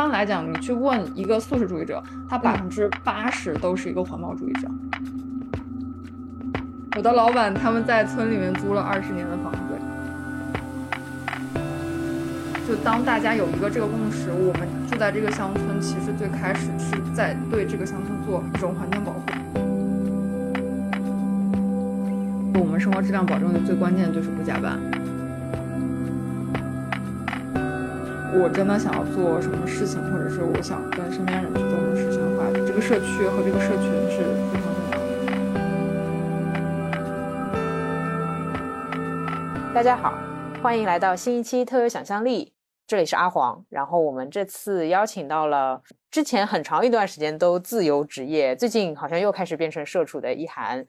般来讲，你去问一个素食主义者，他百分之八十都是一个环保主义者。我的老板他们在村里面租了二十年的房子，就当大家有一个这个共识，我们住在这个乡村，其实最开始是在对这个乡村做一种环境保护。我们生活质量保证的最关键就是不加班。我真的想要做什么事情，或者是我想跟身边人去做什么事情的话，这个社区和这个社群是非常重要的。大家好，欢迎来到新一期特有想象力，这里是阿黄。然后我们这次邀请到了之前很长一段时间都自由职业，最近好像又开始变成社畜的一涵。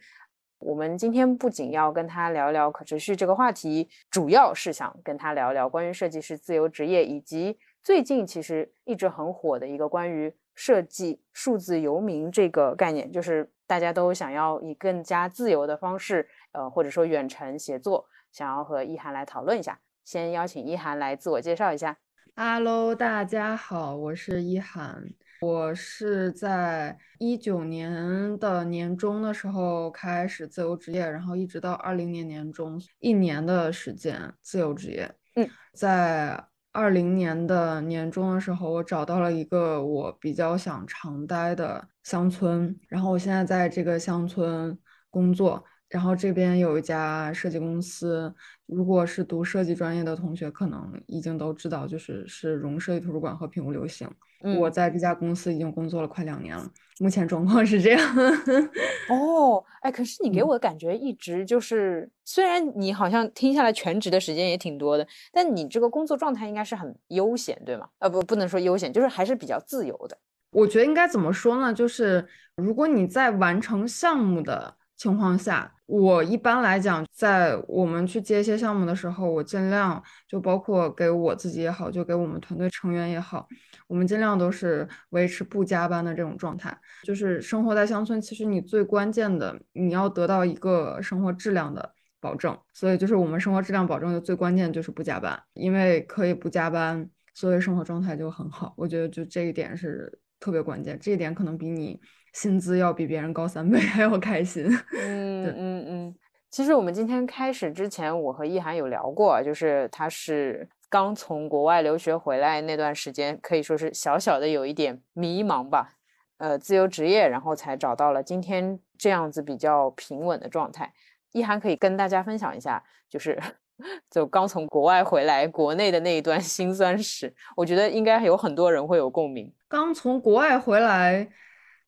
我们今天不仅要跟他聊聊可持续这个话题，主要是想跟他聊聊关于设计师自由职业，以及最近其实一直很火的一个关于设计数字游民这个概念，就是大家都想要以更加自由的方式，呃，或者说远程协作，想要和一涵来讨论一下。先邀请一涵来自我介绍一下。Hello，大家好，我是一涵。我是在一九年的年中的时候开始自由职业，然后一直到二零年年中，一年的时间自由职业。嗯，在二零年的年中的时候，我找到了一个我比较想常待的乡村，然后我现在在这个乡村工作。然后这边有一家设计公司，如果是读设计专业的同学，可能已经都知道，就是是融设计图书馆和品物流行。我在这家公司已经工作了快两年了，目前状况是这样。哦，哎，可是你给我的感觉一直就是，虽然你好像听下来全职的时间也挺多的，但你这个工作状态应该是很悠闲，对吗？呃，不，不能说悠闲，就是还是比较自由的。我觉得应该怎么说呢？就是如果你在完成项目的。情况下，我一般来讲，在我们去接一些项目的时候，我尽量就包括给我自己也好，就给我们团队成员也好，我们尽量都是维持不加班的这种状态。就是生活在乡村，其实你最关键的，你要得到一个生活质量的保证。所以，就是我们生活质量保证的最关键就是不加班，因为可以不加班，所以生活状态就很好。我觉得就这一点是特别关键，这一点可能比你。薪资要比别人高三倍 还要开心。嗯嗯嗯，其实我们今天开始之前，我和易涵有聊过，就是他是刚从国外留学回来那段时间，可以说是小小的有一点迷茫吧。呃，自由职业，然后才找到了今天这样子比较平稳的状态。易涵可以跟大家分享一下，就是 就刚从国外回来国内的那一段辛酸史，我觉得应该有很多人会有共鸣。刚从国外回来。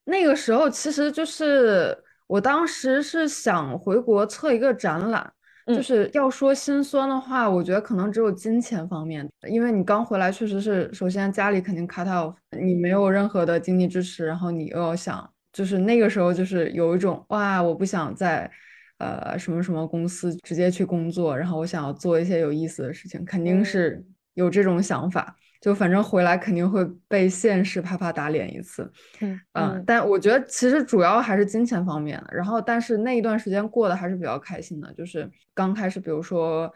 那个时候其实就是我当时是想回国测一个展览，就是要说心酸的话，我觉得可能只有金钱方面，因为你刚回来确实是，首先家里肯定 cut off，你没有任何的经济支持，然后你又要想，就是那个时候就是有一种哇，我不想在呃什么什么公司直接去工作，然后我想要做一些有意思的事情，肯定是有这种想法。就反正回来肯定会被现实啪啪打脸一次，嗯嗯，但我觉得其实主要还是金钱方面的。然后，但是那一段时间过得还是比较开心的。就是刚开始，比如说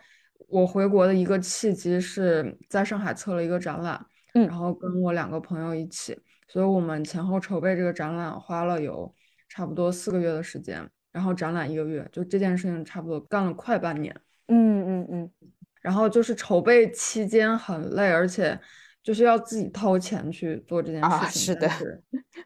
我回国的一个契机是在上海测了一个展览，嗯，然后跟我两个朋友一起，所以我们前后筹备这个展览花了有差不多四个月的时间，然后展览一个月，就这件事情差不多干了快半年，嗯嗯嗯。然后就是筹备期间很累，而且就是要自己掏钱去做这件事情。啊，是的，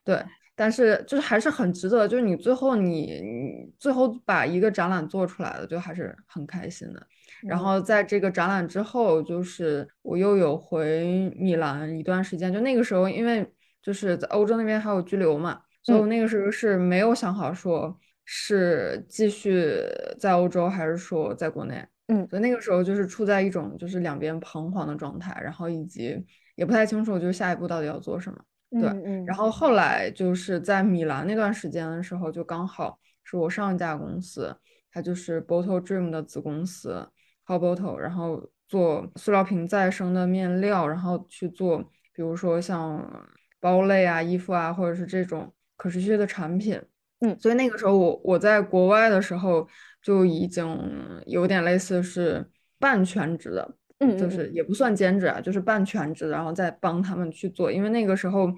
对，但是就是还是很值得。就是你最后你你最后把一个展览做出来了，就还是很开心的。然后在这个展览之后，就是我又有回米兰一段时间。就那个时候，因为就是在欧洲那边还有居留嘛，所以我那个时候是没有想好说是继续在欧洲还是说在国内。嗯，所以那个时候就是处在一种就是两边彷徨的状态，然后以及也不太清楚就是下一步到底要做什么。对，嗯，然后后来就是在米兰那段时间的时候，就刚好是我上一家公司，它就是 Bottle Dream 的子公司 h o Bottle，然后做塑料瓶再生的面料，然后去做比如说像包类啊、衣服啊，或者是这种可持续的产品。嗯，所以那个时候我我在国外的时候。就已经有点类似是半全职的，嗯，就是也不算兼职啊，就是半全职，然后再帮他们去做。因为那个时候，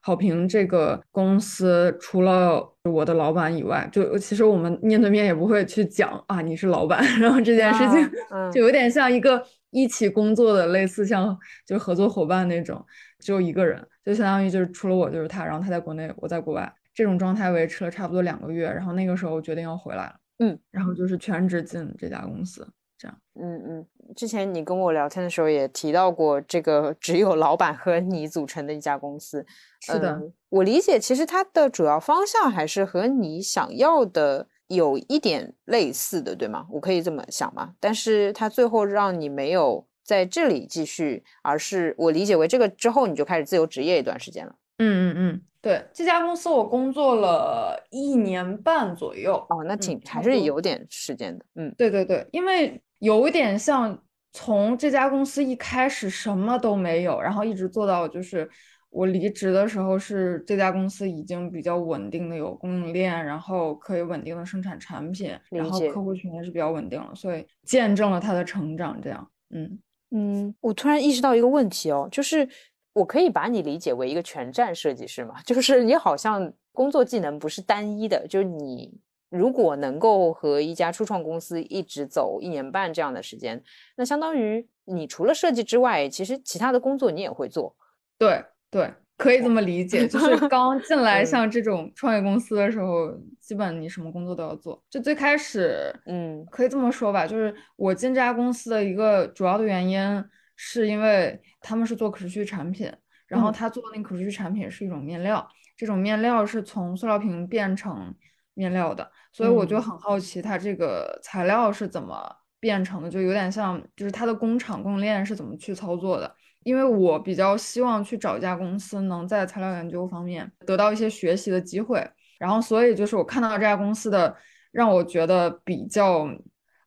好评这个公司除了我的老板以外，就其实我们面对面也不会去讲啊，你是老板，然后这件事情 就有点像一个一起工作的，类似像就合作伙伴那种，只有一个人，就相当于就是除了我就是他，然后他在国内，我在国外，这种状态维持了差不多两个月，然后那个时候决定要回来了，嗯，然后就是全职进这家公司。这样，嗯嗯，之前你跟我聊天的时候也提到过，这个只有老板和你组成的一家公司。是的，我理解，其实它的主要方向还是和你想要的有一点类似的，对吗？我可以这么想吗？但是它最后让你没有在这里继续，而是我理解为这个之后你就开始自由职业一段时间了。嗯嗯嗯，对，这家公司我工作了一年半左右。哦，那挺还是有点时间的。嗯，对对对，因为。有一点像从这家公司一开始什么都没有，然后一直做到就是我离职的时候，是这家公司已经比较稳定的有供应链，然后可以稳定的生产产品，然后客户群也是比较稳定了，所以见证了它的成长。这样，嗯嗯，我突然意识到一个问题哦，就是我可以把你理解为一个全站设计师吗？就是你好像工作技能不是单一的，就是你。如果能够和一家初创公司一直走一年半这样的时间，那相当于你除了设计之外，其实其他的工作你也会做。对对，可以这么理解。就是 刚进来像这种创业公司的时候，基本你什么工作都要做。就最开始，嗯，可以这么说吧，就是我进这家公司的一个主要的原因，是因为他们是做可持续产品，然后他做的那个可持续产品是一种面料，这种面料是从塑料瓶变成面料的。所以我就很好奇，它这个材料是怎么变成的，就有点像，就是它的工厂供应链是怎么去操作的。因为我比较希望去找一家公司，能在材料研究方面得到一些学习的机会。然后，所以就是我看到这家公司的，让我觉得比较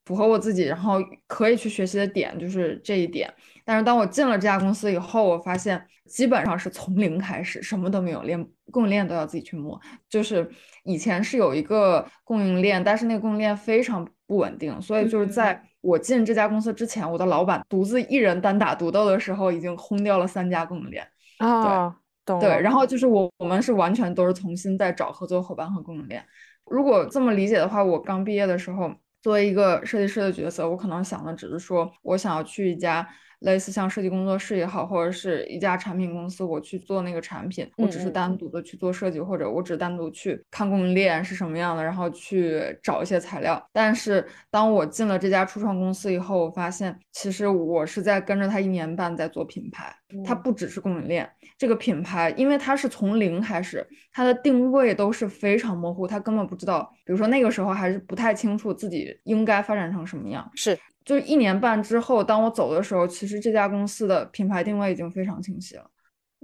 符合我自己，然后可以去学习的点就是这一点。但是当我进了这家公司以后，我发现基本上是从零开始，什么都没有，连供应链都要自己去摸。就是以前是有一个供应链，但是那个供应链非常不稳定，所以就是在我进这家公司之前，我的老板独自一人单打独斗的时候，已经轰掉了三家供应链。啊，懂。对，然后就是我我们是完全都是重新在找合作伙伴和供应链。如果这么理解的话，我刚毕业的时候，作为一个设计师的角色，我可能想的只是说我想要去一家。类似像设计工作室也好，或者是一家产品公司，我去做那个产品，我只是单独的去做设计，或者我只单独去看供应链是什么样的，然后去找一些材料。但是当我进了这家初创公司以后，我发现其实我是在跟着他一年半在做品牌，它不只是供应链这个品牌，因为它是从零开始，它的定位都是非常模糊，他根本不知道，比如说那个时候还是不太清楚自己应该发展成什么样，是。就是一年半之后，当我走的时候，其实这家公司的品牌定位已经非常清晰了。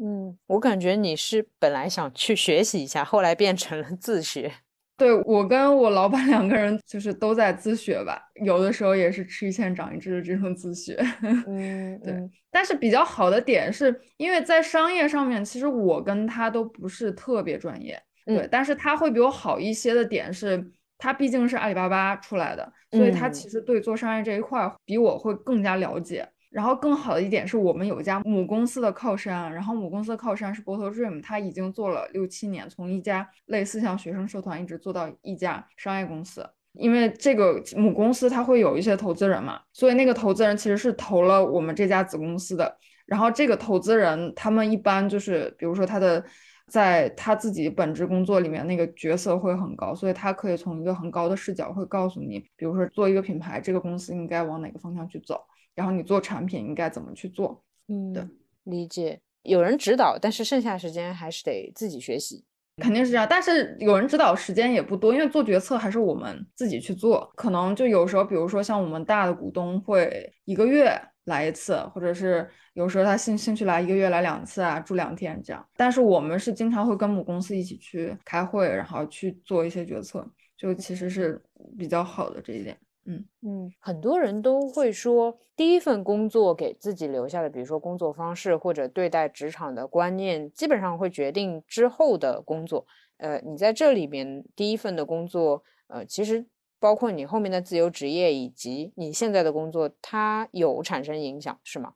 嗯，我感觉你是本来想去学习一下，后来变成了自学。对我跟我老板两个人就是都在自学吧，有的时候也是吃一堑长一智的这种自学。嗯，对。但是比较好的点是，因为在商业上面，其实我跟他都不是特别专业。对，但是他会比我好一些的点是。他毕竟是阿里巴巴出来的，所以他其实对做商业这一块比我会更加了解。然后更好的一点是我们有一家母公司的靠山，然后母公司的靠山是 Bottle Dream，他已经做了六七年，从一家类似像学生社团一直做到一家商业公司。因为这个母公司它会有一些投资人嘛，所以那个投资人其实是投了我们这家子公司的。然后这个投资人他们一般就是比如说他的。在他自己本职工作里面，那个角色会很高，所以他可以从一个很高的视角会告诉你，比如说做一个品牌，这个公司应该往哪个方向去走，然后你做产品应该怎么去做。嗯，对，理解。有人指导，但是剩下时间还是得自己学习，肯定是这样。但是有人指导时间也不多，因为做决策还是我们自己去做，可能就有时候，比如说像我们大的股东会一个月。来一次，或者是有时候他兴兴趣来一个月来两次啊，住两天这样。但是我们是经常会跟母公司一起去开会，然后去做一些决策，就其实是比较好的这一点。嗯嗯，很多人都会说，第一份工作给自己留下的，比如说工作方式或者对待职场的观念，基本上会决定之后的工作。呃，你在这里面第一份的工作，呃，其实包括你后面的自由职业以及你现在的工作，它有产生影响是吗？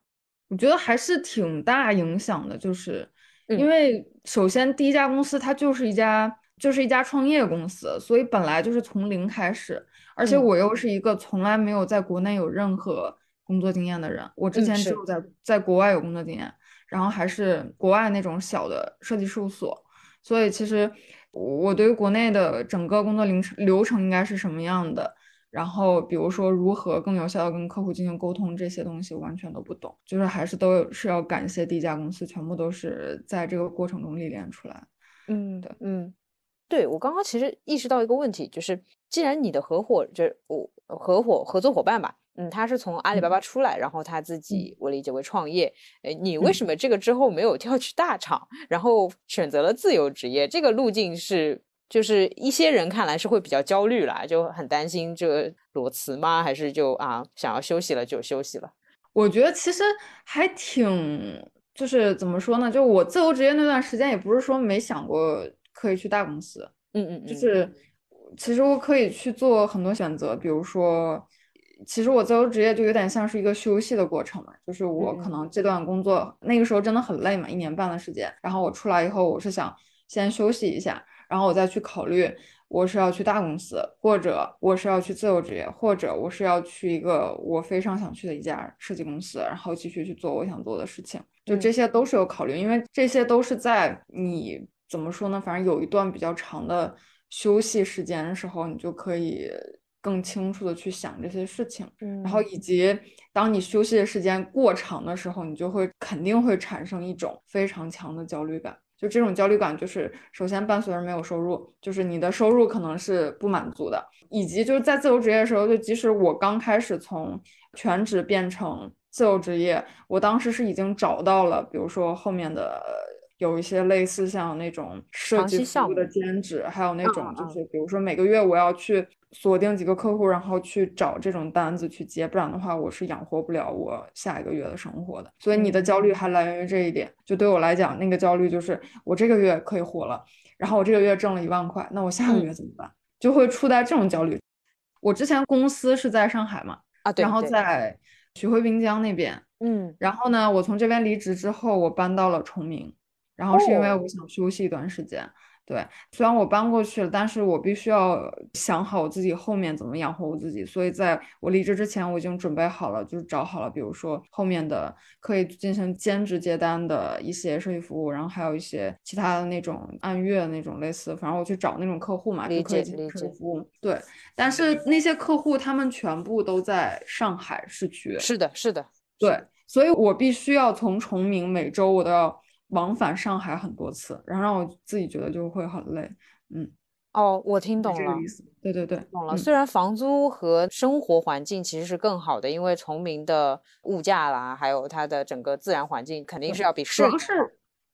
我觉得还是挺大影响的，就是因为首先第一家公司它就是一家就是一家创业公司，所以本来就是从零开始，而且我又是一个从来没有在国内有任何工作经验的人，我之前只有在在国外有工作经验，然后还是国外那种小的设计事务所，所以其实我对于国内的整个工作流程流程应该是什么样的。然后，比如说如何更有效的跟客户进行沟通，这些东西完全都不懂，就是还是都是要感谢第一家公司，全部都是在这个过程中历练出来。嗯，对，嗯，对我刚刚其实意识到一个问题，就是既然你的合伙就是我合伙合作伙伴吧，嗯，他是从阿里巴巴出来，然后他自己我理解为创业，哎，你为什么这个之后没有跳去大厂，然后选择了自由职业？这个路径是？就是一些人看来是会比较焦虑啦，就很担心这个裸辞吗？还是就啊想要休息了就休息了？我觉得其实还挺，就是怎么说呢？就我自由职业那段时间，也不是说没想过可以去大公司，嗯嗯，就是其实我可以去做很多选择，比如说，其实我自由职业就有点像是一个休息的过程嘛，就是我可能这段工作那个时候真的很累嘛，一年半的时间，然后我出来以后，我是想先休息一下。然后我再去考虑，我是要去大公司，或者我是要去自由职业，或者我是要去一个我非常想去的一家设计公司，然后继续去做我想做的事情。就这些都是有考虑，因为这些都是在你怎么说呢？反正有一段比较长的休息时间的时候，你就可以更清楚的去想这些事情。嗯，然后以及当你休息的时间过长的时候，你就会肯定会产生一种非常强的焦虑感。就这种焦虑感，就是首先伴随着没有收入，就是你的收入可能是不满足的，以及就是在自由职业的时候，就即使我刚开始从全职变成自由职业，我当时是已经找到了，比如说后面的有一些类似像那种设计服务的兼职，还有那种就是比如说每个月我要去。锁定几个客户，然后去找这种单子去接，不然的话我是养活不了我下一个月的生活的。所以你的焦虑还来源于这一点。就对我来讲，那个焦虑就是我这个月可以活了，然后我这个月挣了一万块，那我下个月怎么办？就会处在这种焦虑。我之前公司是在上海嘛，啊，然后在徐汇滨江那边，嗯，然后呢，我从这边离职之后，我搬到了崇明，然后是因为我想休息一段时间。对，虽然我搬过去了，但是我必须要想好我自己后面怎么养活我自己。所以在我离职之前，我已经准备好了，就是找好了，比如说后面的可以进行兼职接单的一些设计服务，然后还有一些其他的那种按月那种类似，反正我去找那种客户嘛，就可以进行设计服务。对，但是那些客户他们全部都在上海市区。是的，是的，对，所以我必须要从崇明每周我都要。往返上海很多次，然后让我自己觉得就会很累。嗯，哦，我听懂了，对对对，懂了。虽然房租和生活环境其实是更好的，因为崇明的物价啦，还有它的整个自然环境肯定是要比主要是，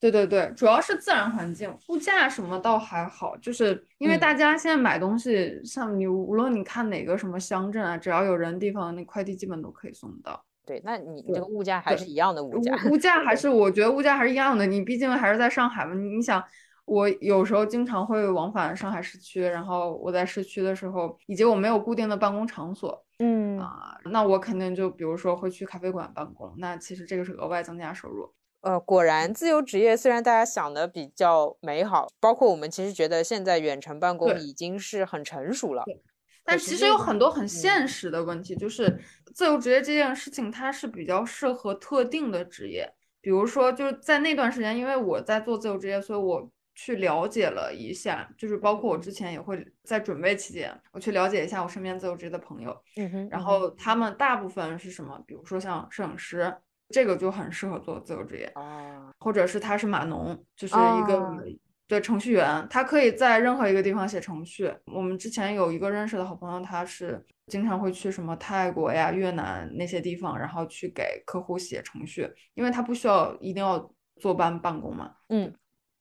对对对，主要是自然环境，物价什么倒还好，就是因为大家现在买东西，像你无论你看哪个什么乡镇啊，只要有人地方，那快递基本都可以送到。对，那你这个物价还是一样的物价，物价还是我觉得物价还是一样的。你毕竟还是在上海嘛，你想，我有时候经常会往返上海市区，然后我在市区的时候，以及我没有固定的办公场所，嗯啊，那我肯定就比如说会去咖啡馆办公，那其实这个是额外增加收入。呃，果然自由职业虽然大家想的比较美好，包括我们其实觉得现在远程办公已经是很成熟了。但其实有很多很现实的问题，就是自由职业这件事情，它是比较适合特定的职业。比如说，就是在那段时间，因为我在做自由职业，所以我去了解了一下，就是包括我之前也会在准备期间，我去了解一下我身边自由职业的朋友，然后他们大部分是什么？比如说像摄影师，这个就很适合做自由职业啊，或者是他是码农，就是一个。对程序员，他可以在任何一个地方写程序。我们之前有一个认识的好朋友，他是经常会去什么泰国呀、越南那些地方，然后去给客户写程序，因为他不需要一定要坐班办公嘛。嗯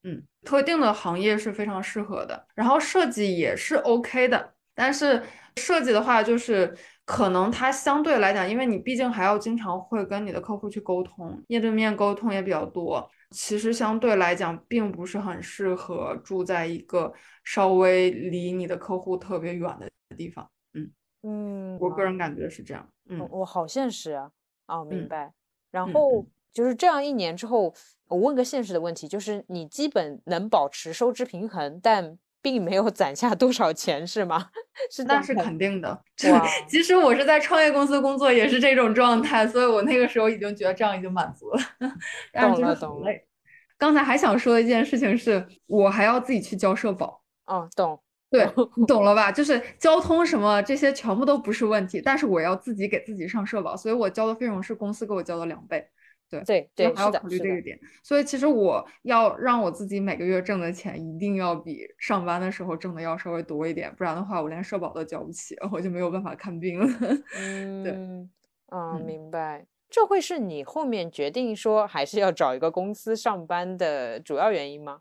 嗯，特定的行业是非常适合的。然后设计也是 OK 的，但是设计的话，就是可能它相对来讲，因为你毕竟还要经常会跟你的客户去沟通，面对面沟通也比较多。其实相对来讲，并不是很适合住在一个稍微离你的客户特别远的地方。嗯，嗯，我个人感觉是这样。嗯，我好现实啊。哦，明嗯白。然嗯后就是这样一年之后，我问个现实的问题，就是你基本能保持收支平衡，但并没有攒下多少钱，是吗？是那是肯定的。哇即使我是在创业公司工作，也是这种状态，所以我那个时候已经觉得这样已经满足了，但是就是懂了懂了很累。刚才还想说的一件事情是，我还要自己去交社保。哦，懂。对，你懂了吧？就是交通什么这些全部都不是问题，但是我要自己给自己上社保，所以我交的费用是公司给我交的两倍。对对对，还要考虑这个。点。所以其实我要让我自己每个月挣的钱一定要比上班的时候挣的要稍微多一点，不然的话我连社保都交不起，我就没有办法看病了。嗯，啊，嗯明白。这会是你后面决定说还是要找一个公司上班的主要原因吗？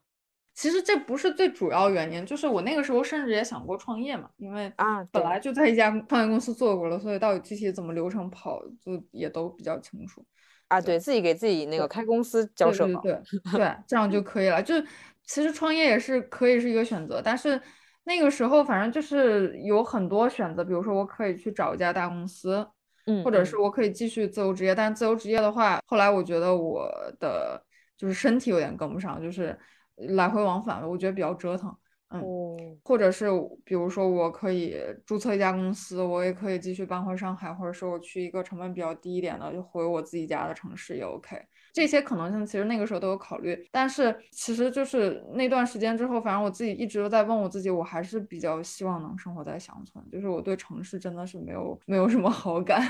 其实这不是最主要原因，就是我那个时候甚至也想过创业嘛，因为啊，本来就在一家创业公司做过了，所以到底具体怎么流程跑，就也都比较清楚。啊，对对自己给自己那个开公司交社保，对 对对，这样就可以了。就其实创业也是可以是一个选择，但是那个时候反正就是有很多选择，比如说我可以去找一家大公司，嗯，或者嗯是我可以继续自由职业。但自由职业的话，后来我觉得我的就是身体有点跟不上，就是来回往返，我觉得比较折腾。嗯，哦，或者是比如说我可以注册一家公司，我也可以继续搬回上海，或者说我去一个成本比较低一点的，就回我自己家的城市也 OK。这些可能性其实那个时候都有考虑，但是其实就是那段时间之后，反正我自己一直都在问我自己，我还是比较希望能生活在乡村，就是我对城市真的是没有没有什么好感，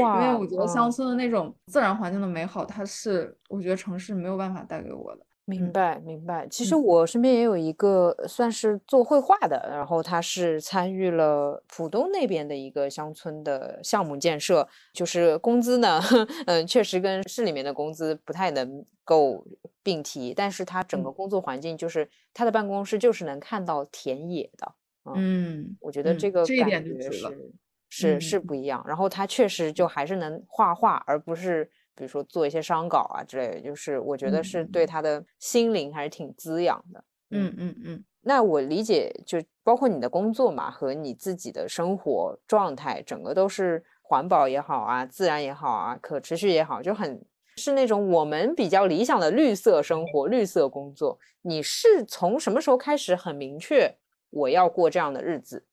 哇 因为，我觉得乡嗯村的那种自然环境的美好，它是我觉得城市没有办法带给我的。嗯明白明白。其实嗯我身边也有一个算是做绘画的，然后他是参与了浦东那边的一个乡村的项目建设，就是工资呢，嗯，确实跟市里面的工资不太能够并提，但是他整个嗯工作环境就是他的办公室就是能看到田野的，嗯，我觉得嗯这个感觉。是是是不一样。然后他确实就还是能画画，而不是比如说做一些商稿啊之类的。就是我觉得是嗯对他的心灵还是挺滋养的。嗯嗯嗯。那我理解，就包括你的工作嘛，和你自己的生活状态，整个都是环保也好啊，自然也好啊，可持续也好，就很是那种我们比较理想的绿色生活、绿色工作。你是从什么时候开始很明确我要过这样的日子？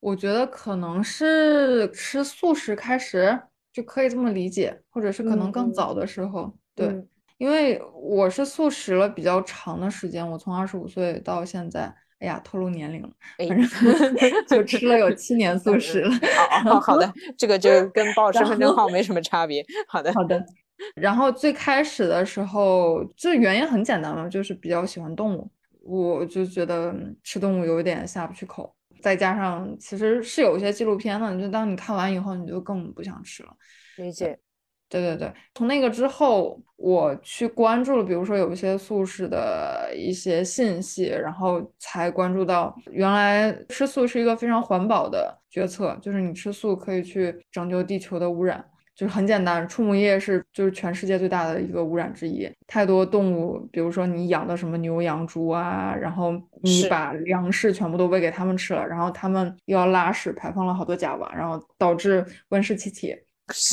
我觉得可能是吃素食开始就可以这么理解，或者是可能更嗯早的时候，对，嗯因为我是素食了比较长的时间，我从二十五岁到现在，哎呀，透露年龄了，哎反正就吃了有七年素食了。哦哦，好的，这个就 跟报身份证号没什么差别。好的，好的。然后最开始的时候，这原因很简单嘛，就是比较喜欢动物，我就觉得吃动物有点下不去口。再加上其实是有一些纪录片的，就当你看完以后，你就更不想吃了。理解。对对对，从那个之后，我去关注了，比如说有一些素食的一些信息，然后才关注到原来吃素是一个非常环保的决策，就是你吃素可以去拯救地球的污染。就是很简单，畜牧业是就是全世界最大的一个污染之一。太多动物，比如说你养的什么牛羊猪啊，然后你把粮食全部都喂给它们吃了，然后它们又要拉屎，排放了好多甲烷，然后导致温室气体。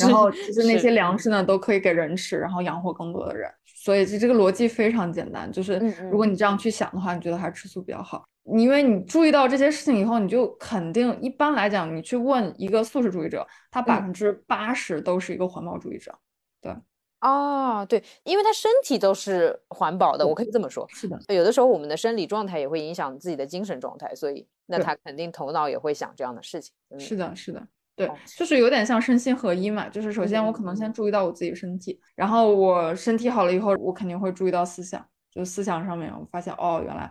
然后其实那些粮食呢都可以给人吃，然后养活更多的人。所以这这个逻辑非常简单，就是如果你这样去想的话，你觉得还是吃素比较好。因为你注意到这些事情以后，你就肯定一般来讲，你去问一个素食主义者，他百嗯分之八十都是一个环保主义者。对哦，对，因为他身体都是环保的，我可以这么说。是的，有的时候我们的生理状态也会影响自己的精神状态，所以那他肯定头脑也会想这样的事情。嗯是的，是的。对哦，就是有点像身心合一嘛。就是首先我可能先注意到我自己身体，然后我身体好了以后，我肯定会注意到思想。就思想上面，我发现哦，原来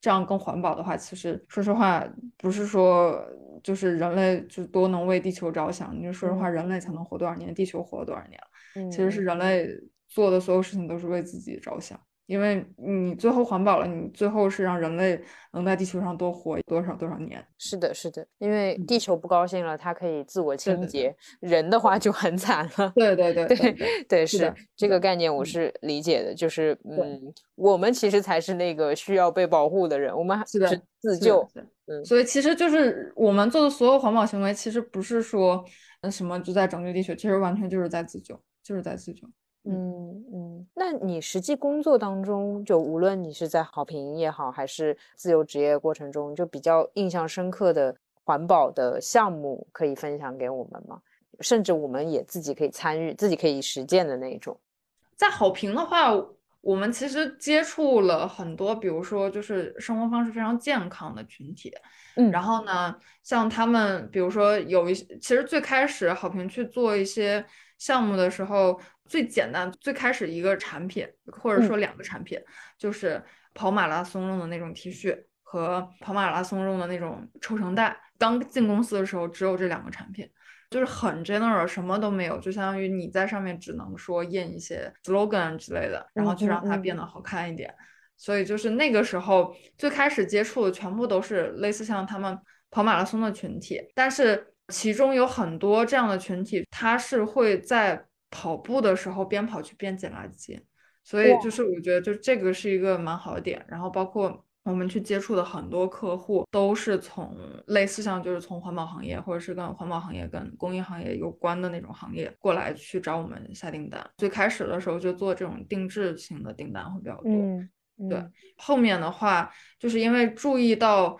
这样更环保的话，其实说实话，不是说就是人类就多能为地球着想，你就说实话，人类才能活多少年，地球活了多少年其实是人类做的所有事情都是为自己着想。因为你最后环保了，你最后是让人类能在地球上多活多少多少年。是的，是的，因为地球不高兴了，它可以自我清洁，人的话就很惨了。对对对对对，是这个概念，我是理解的。就是嗯，我们其实才是那个需要被保护的人，我们是的自救。嗯，所以其实就是我们做的所有环保行为，其实不是说什么就在拯救地球，其实完全就是在自救，就是在自救。嗯嗯，那你实际工作当中，就无论你是在好评也好，还是自由职业过程中，就比较印象深刻的环保的项目，可以分享给我们吗？甚至我们也自己可以参与、自己可以实践的那种。在好评的话，我们其实接触了很多，比如说就是生活方式非常健康的群体。嗯，然后呢，像他们，比如说有一些，其实最开始好评去做一些项目的时候。最简单，最开始一个产品，或者说两个产品，就是跑马拉松用的那种 T 恤和跑马拉松用的那种抽绳带。刚进公司的时候，只有这两个产品，就是很 general，什么都没有，就相当于你在上面只能说印一些 slogan 之类的，然后去让它变得好看一点。所以就是那个时候最开始接触的全部都是类似像他们跑马拉松的群体，但是其中有很多这样的群体，他是会在跑步的时候边跑去边捡垃圾，所以就是我觉得就这个是一个蛮好的点。然后包括我们去接触的很多客户，都是从类似像就是从环保行业或者是跟环保行业、跟工业行业有关的那种行业过来去找我们下订单。最开始的时候就做这种定制型的订单会比较多，嗯，对。后面的话就是因为注意到，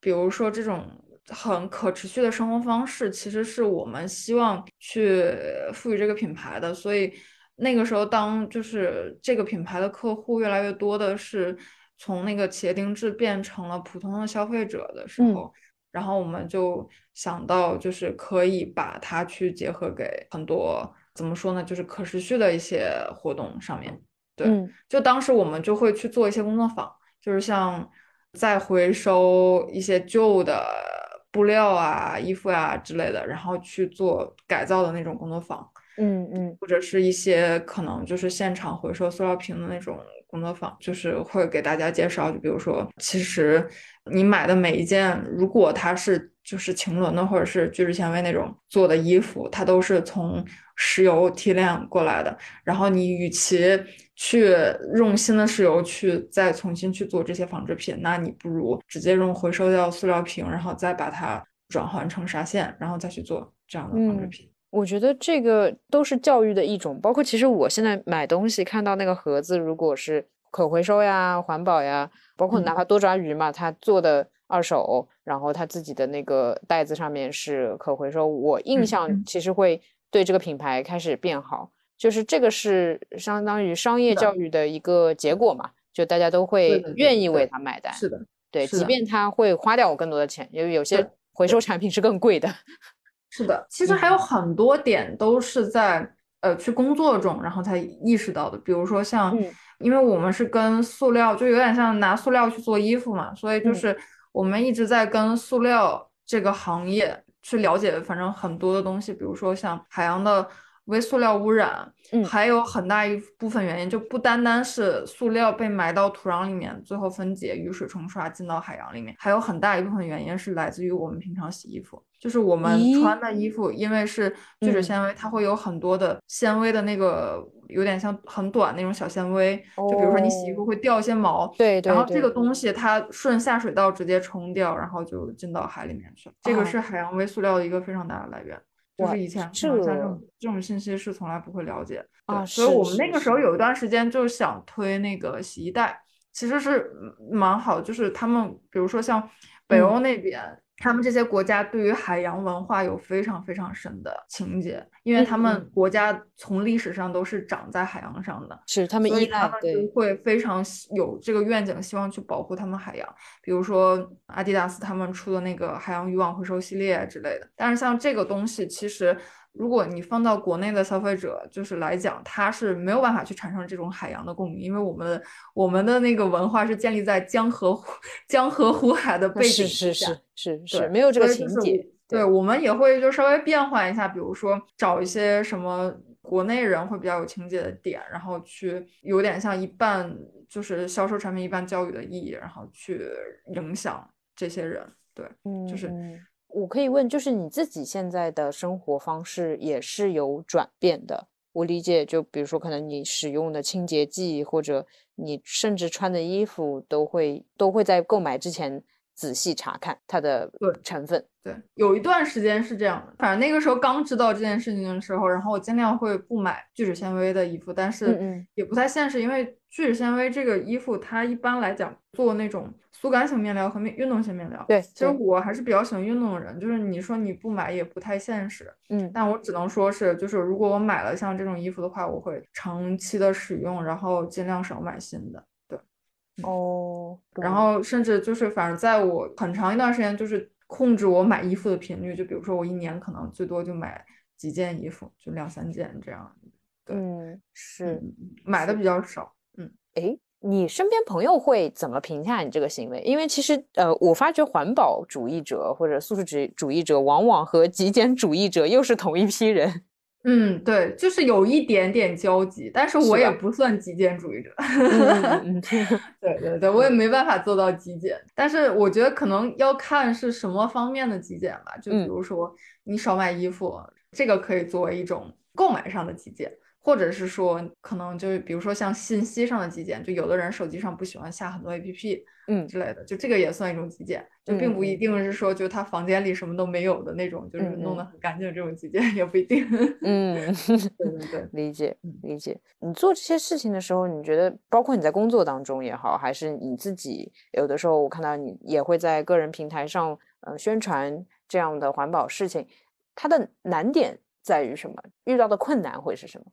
比如说这种。很可持续的生活方式，其实是我们希望去赋予这个品牌的。所以那个时候，当就是这个品牌的客户越来越多的是从那个企业定制变成了普通的消费者的时候，然后我们就想到，就是可以把它去结合给很多怎么说呢，就是可持续的一些活动上面。对，就当时我们就会去做一些工作坊，就是像再回收一些旧的。布料啊、衣服啊之类的，然后去做改造的那种工作坊，嗯嗯，或者是一些可能就是现场回收塑料瓶的那种工作坊，就是会给大家介绍，就比如说，其实你买的每一件，如果它是就是腈纶的或者是聚酯纤维那种做的衣服，它都是从石油提炼过来的，然后你与其去用新的石油去再重新去做这些纺织品，那你不如直接用回收掉塑料瓶，然后再把它转换成纱线，然后再去做这样的纺织品。我觉得这个都是教育的一种，包括其实我现在买东西看到那个盒子，如果是可回收呀、环保呀，包括哪怕多抓鱼嘛，他做的二手，然后他自己的那个袋子上面是可回收，我印象其实会对这个品牌开始变好。就是这个是相当于商业教育的一个结果嘛，就大家都会愿意为他买单。是的，对，即便他会花掉我更多的钱，因为有些回收产品是更贵的。是的，其实还有很多点都是在呃去工作中，然后才意识到的。比如说像，因为我们是跟塑料，就有点像拿塑料去做衣服嘛，所以就是我们一直在跟塑料这个行业去了解，反正很多的东西，比如说像海洋的。微塑料污染，嗯，还有很大一部分原因，就不单单是塑料被埋到土壤里面，最后分解、雨水冲刷进到海洋里面，还有很大一部分原因是来自于我们平常洗衣服，就是我们穿的衣服，因为是聚酯纤维，它会有很多的纤维的那个，有点像很短那种小纤维，就比如说你洗衣服会掉一些毛，对对，然后这个。东西它顺下水道直接冲掉，然后就进到海里面去了，这个是海洋微塑料的一个非常大的来源。就是以前像这种这种信息是从来不会了解啊，所以我们那个时候有一段时间就想推那个洗衣袋，其实是蛮好，就是他们比如说像北欧那边。他们这些国家对于海洋文化有非常非常深的情结，因为他们国家从历史上都是长在海洋上的，是他们依赖，他们就会非常有这个愿景，希望去保护他们海洋。比如说阿迪达斯他们出的那个海洋渔网回收系列之类的。但是像这个东西，其实。如果你放到国内的消费者就是来讲，他是没有办法去产生这种海洋的共鸣，因为我们的我们的那个文化是建立在江河湖江河湖海的背景下，是是是是是，没有这个情节。对，我们也会就稍微变换一下，比如说找一些什么国内人会比较有情节的点，然后去有点像一半就是销售产品，一半教育的意义，然后去影响这些人。对，就是我可以问，就是你自己现在的生活方式也是有转变的。我理解，就比如说，可能你使用的清洁剂，或者你甚至穿的衣服，都会都会在购买之前。仔细查看它的成分，对，有一段时间是这样的。反正那个时候刚知道这件事情的时候，然后我尽量会不买聚酯纤维的衣服，但是也不太现实，因为聚酯纤维这个衣服它一般来讲做那种速干型面料和运动型面料。对，其实我还是比较喜欢运动的人，就是你说你不买也不太现实。嗯，但我只能说是，就是如果我买了像这种衣服的话，我会长期的使用，然后尽量少买新的。对哦，然后甚至就是，反正在我很长一段时间，就是控制我买衣服的频率。就比如说，我一年可能最多就买几件衣服，就两三件这样。嗯，是买的比较少。嗯，哎，你身边朋友会怎么评价你这个行为？因为其实，呃，我发觉环保主义者或者素食主主义者，往往和极简主义者又是同一批人。嗯，对，就是有一点点交集，但是我也不算极简主义者。对对对，我也没办法做到极简，但是我觉得可能要看是什么方面的极简吧。就比如说你少买衣服，这个可以作为一种购买上的极简。或者是说，可能就是比如说像信息上的极简，就有的人手机上不喜欢下很多 A P P，嗯之类的，就这个也算一种极简，就并不一定是说就他房间里什么都没有的那种，就是弄得很干净这种极简也不一定。嗯，对对对，理解理解。你做这些事情的时候，你觉得包括你在工作当中也好，还是你自己有的时候我看到你也会在个人平台上呃宣传这样的环保事情，它的难点在于什么？遇到的困难会是什么？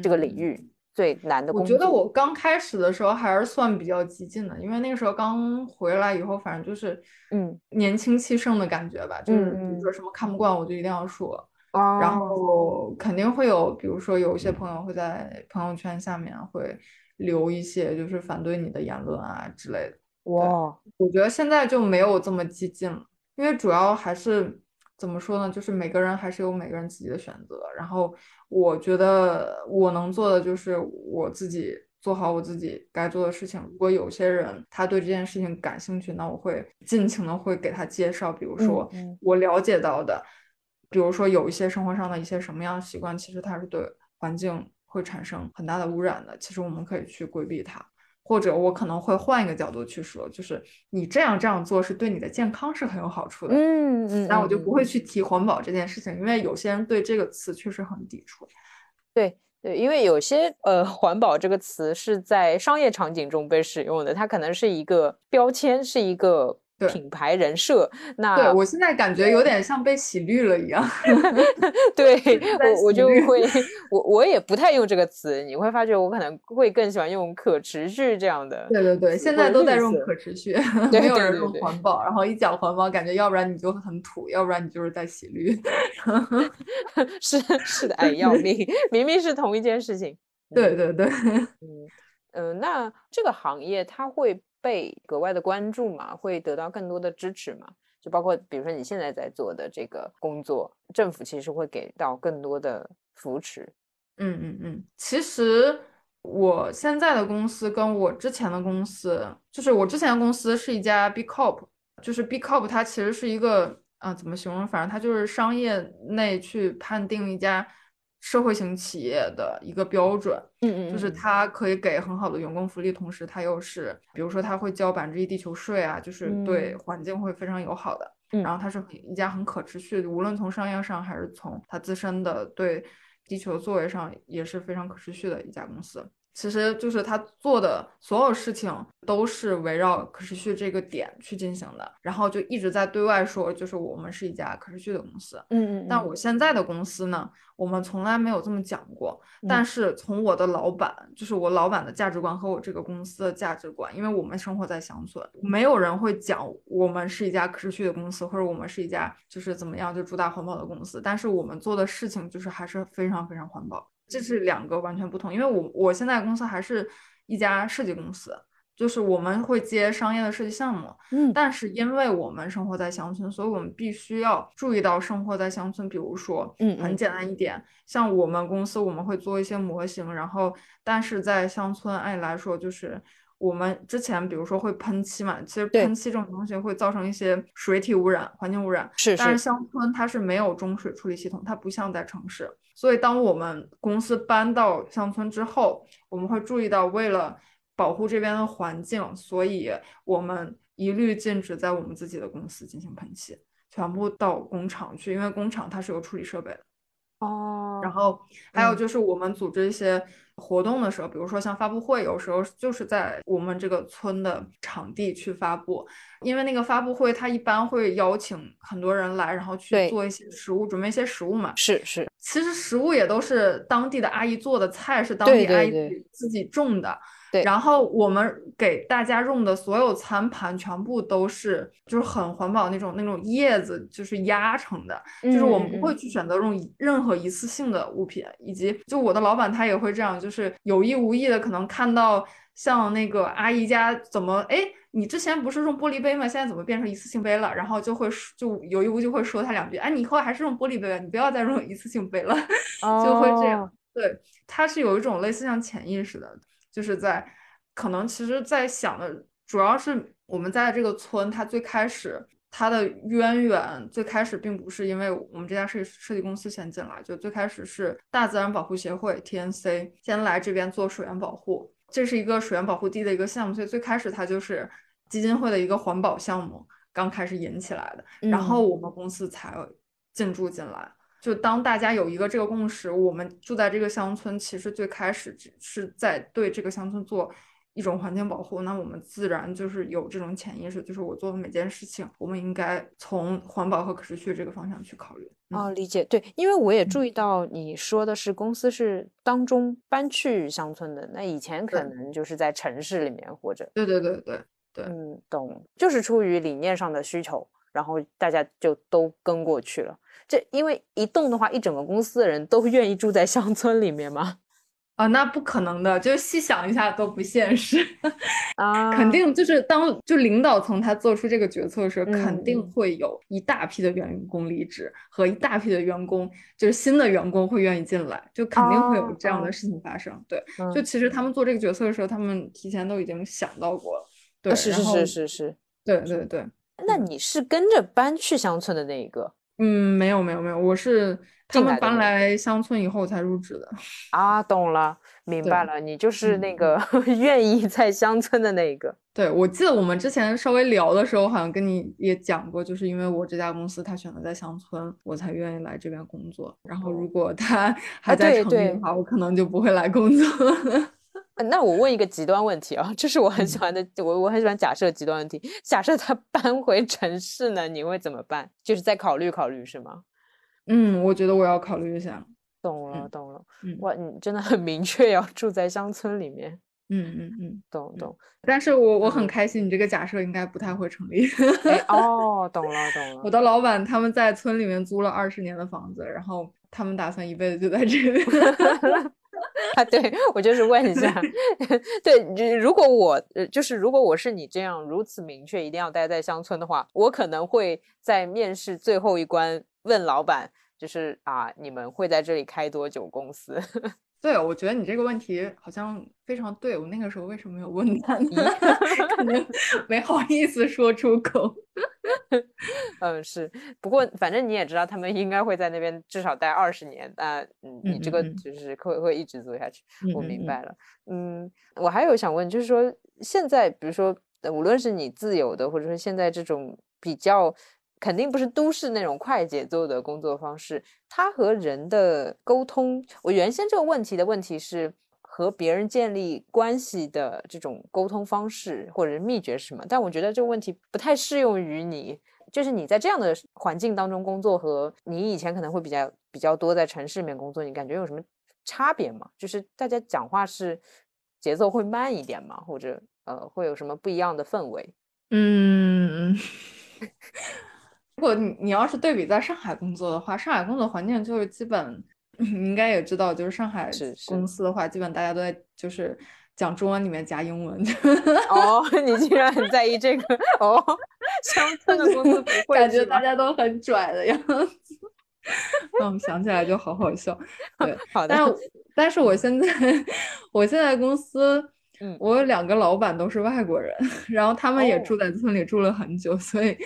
这个领域最难的，我觉得我刚开始的时候还是算比较激进的，因为那个时候刚回来以后，反正就是嗯。年轻气盛的感觉吧，就是比如说什么看不惯我就一定要说，然后肯定会有，比如说有一些朋友会在朋友圈下面会留一些就是反对你的言论啊之类的。哇，我觉得现在就没有这么激进了，因为主要还是。怎么说呢？就是每个人还是有每个人自己的选择。然后我觉得我能做的就是我自己做好我自己该做的事情。如果有些人他对这件事情感兴趣，那我会尽情的会给他介绍。比如说我了解到的，比如说有一些生活上的一些什么样的习惯，其实它是对环境会产生很大的污染的。其实我们可以去规避它。或者我可能会换一个角度去说，就是你这样这样做是对你的健康是很有好处的。嗯嗯，那我就不会去提环保这件事情，因为有些人对这个词确实很抵触。对对，因为有些呃，环保这个词是在商业场景中被使用的，它可能是一个标签，是一个。品牌人设，那对我现在感觉有点像被洗绿了一样。对我，我就会，我我也不太用这个词。你会发觉，我可能会更喜欢用可持续这样的。对对对，现在都在用可持续，没有人用环保。然后一讲环保，感觉要不然你就很土，要不然你就是在洗绿。是是的，哎，要命！明明是同一件事情。对对对，嗯嗯，那这个行业它会。被格外的关注嘛，会得到更多的支持嘛？就包括比如说你现在在做的这个工作，政府其实会给到更多的扶持。嗯嗯嗯，其实我现在的公司跟我之前的公司，就是我之前的公司是一家 B Corp，就是 B Corp 它其实是一个啊，怎么形容？反正它就是商业内去判定一家。社会型企业的一个标准，嗯嗯，就是它可以给很好的员工福利，同时它又是，比如说它会交百分之一地球税啊，就是对环境会非常友好的。嗯，然后它是一家很可持续的，无论从商业上还是从它自身的对地球作为上也是非常可持续的一家公司。其实就是他做的所有事情都是围绕可持续这个点去进行的，然后就一直在对外说，就是我们是一家可持续的公司。嗯嗯。但我现在的公司呢，我们从来没有这么讲过。但是从我的老板，就是我老板的价值观和我这个公司的价值观，因为我们生活在乡村，没有人会讲我们是一家可持续的公司，或者我们是一家就是怎么样就主打环保的公司。但是我们做的事情就是还是非常非常环保。这是两个完全不同，因为我我现在公司还是一家设计公司，就是我们会接商业的设计项目，嗯，但是因为我们生活在乡村，所以我们必须要注意到生活在乡村。比如说，嗯很简单一点，像我们公司我们会做一些模型，然后但是在乡村按理来说就是。我们之前比如说会喷漆嘛，其实喷漆这种东西会造成一些水体污染、环境污染。是是。但是乡村它是没有中水处理系统，它不像在城市。所以当我们公司搬到乡村之后，我们会注意到，为了保护这边的环境，所以我们一律禁止在我们自己的公司进行喷漆，全部到工厂去，因为工厂它是有处理设备的。哦。然后还有就是我们组织一些。活动的时候，比如说像发布会，有时候就是在我们这个村的场地去发布，因为那个发布会它一般会邀请很多人来，然后去做一些食物，准备一些食物嘛。是是，其实食物也都是当地的阿姨做的菜，是当地阿姨自己种的。对，然后我们给大家用的所有餐盘全部都是就是很环保那种那种叶子就是压成的，就是我们不会去选择用任何一次性的物品，以及就我的老板他也会这样，就是有意无意的可能看到像那个阿姨家怎么哎，你之前不是用玻璃杯吗？现在怎么变成一次性杯了？然后就会就有意无意就会说他两句，哎，你以后还是用玻璃杯吧，你不要再用一次性杯了，就会这样。对，他是有一种类似像潜意识的。就是在可能，其实，在想的主要是我们在这个村，它最开始它的渊源最开始并不是因为我们这家设计设计公司先进来，就最开始是大自然保护协会 TNC 先来这边做水源保护，这是一个水源保护地的一个项目，所以最开始它就是基金会的一个环保项目刚开始引起来的，然后我们公司才进驻进来。就当大家有一个这个共识，我们住在这个乡村，其实最开始只是在对这个乡村做一种环境保护，那我们自然就是有这种潜意识，就是我做的每件事情，我们应该从环保和可持续这个方向去考虑。哦，理解，对，因为我也注意到你说的是公司是当中搬去乡村的，那以前可能就是在城市里面或者。对对对对对，嗯，懂，就是出于理念上的需求，然后大家就都跟过去了。这因为一动的话，一整个公司的人都愿意住在乡村里面吗？啊，那不可能的，就细想一下都不现实 啊！肯定就是当就领导层他做出这个决策的时候，肯定会有一大批的员工离职和一大批的员工，就是新的员工会愿意进来，就肯定会有这样的事情发生。对，就其实他们做这个决策的时候，他们提前都已经想到过了。对，是是是是是，对对对。那你是跟着搬去乡村的那一个？嗯，没有没有没有，我是他们搬来乡村以后才入职的啊，懂了，明白了，你就是那个 愿意在乡村的那一个。对，我记得我们之前稍微聊的时候，好像跟你也讲过，就是因为我这家公司他选择在乡村，我才愿意来这边工作。然后如果他 还在城里的话，我可能就不会来工作。那我问一个极端问题啊，这是我很喜欢的，我我很喜欢假设极端问题。假设他搬回城市呢，你会怎么办？就是再考虑考虑是吗？嗯，我觉得我要考虑一下。懂了，懂了。哇，你真的很明确要住在乡村里面。嗯嗯嗯，懂懂。但是我我很开心，你这个假设应该不太会成立。哦，懂了懂了。我的老板他们在村里面租了二十年的房子，然后他们打算一辈子就在这里。啊，对我就是问一下，对，如果我就是如果我是你这样如此明确一定要待在乡村的话，我可能会在面试最后一关问老板，就是啊，你们会在这里开多久公司？对，我觉得你这个问题好像非常对。我那个时候为什么没有问 他呢？可能 没好意思说出口。嗯，是。不过反正你也知道，他们应该会在那边至少待二十年。那嗯，你这个就是会会一直做下去。我明白了。嗯，我还有想问，就是说现在，比如说，无论是你自由的，或者说现在这种比较。肯定不是都市那种快节奏的工作方式，它和人的沟通。我原先这个问题的问题是和别人建立关系的这种沟通方式或者是秘诀是什么？但我觉得这个问题不太适用于你，就是你在这样的环境当中工作和你以前可能会比较比较多在城市里面工作，你感觉有什么差别吗？就是大家讲话是节奏会慢一点吗？或者呃会有什么不一样的氛围？嗯。如果你你要是对比在上海工作的话，上海工作环境就是基本，你应该也知道，就是上海公司的话，基本大家都在就是讲中文里面加英文。哦，你竟然很在意这个哦？乡村的公司不会，感觉大家都很拽的样子。嗯，想起来就好好笑。对，好的。但但是我现在，我现在公司，嗯，我有两个老板都是外国人，然后他们也住在村里住了很久，所以，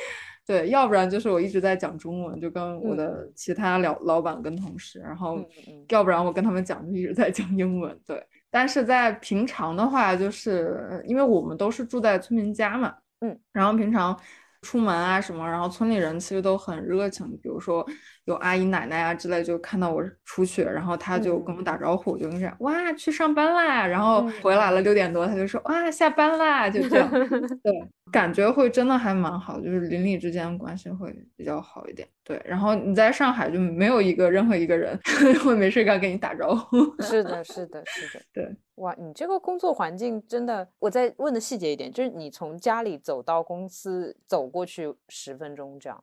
对，要不然就是我一直在讲中文，就跟我的其他老老板跟同事，然后，要不然我跟他们讲就一直在讲英文。对，但是在平常的话，就是因为我们都是住在村民家嘛，嗯，然后平常出门啊什么，然后村里人其实都很热情，比如说。有阿姨奶奶啊之类，就看到我出去，然后他就跟我打招呼，就跟这样，哇，去上班啦。然后回来了六点多，他就说，哇，下班啦，就这样。对，感觉会真的还蛮好，就是邻里之间关系会比较好一点。对，然后你在上海就没有一个任何一个人 会没事干跟你打招呼。是的，是的，是的。对，哇，你这个工作环境真的，我再问的细节一点，就是你从家里走到公司走过去十分钟这样？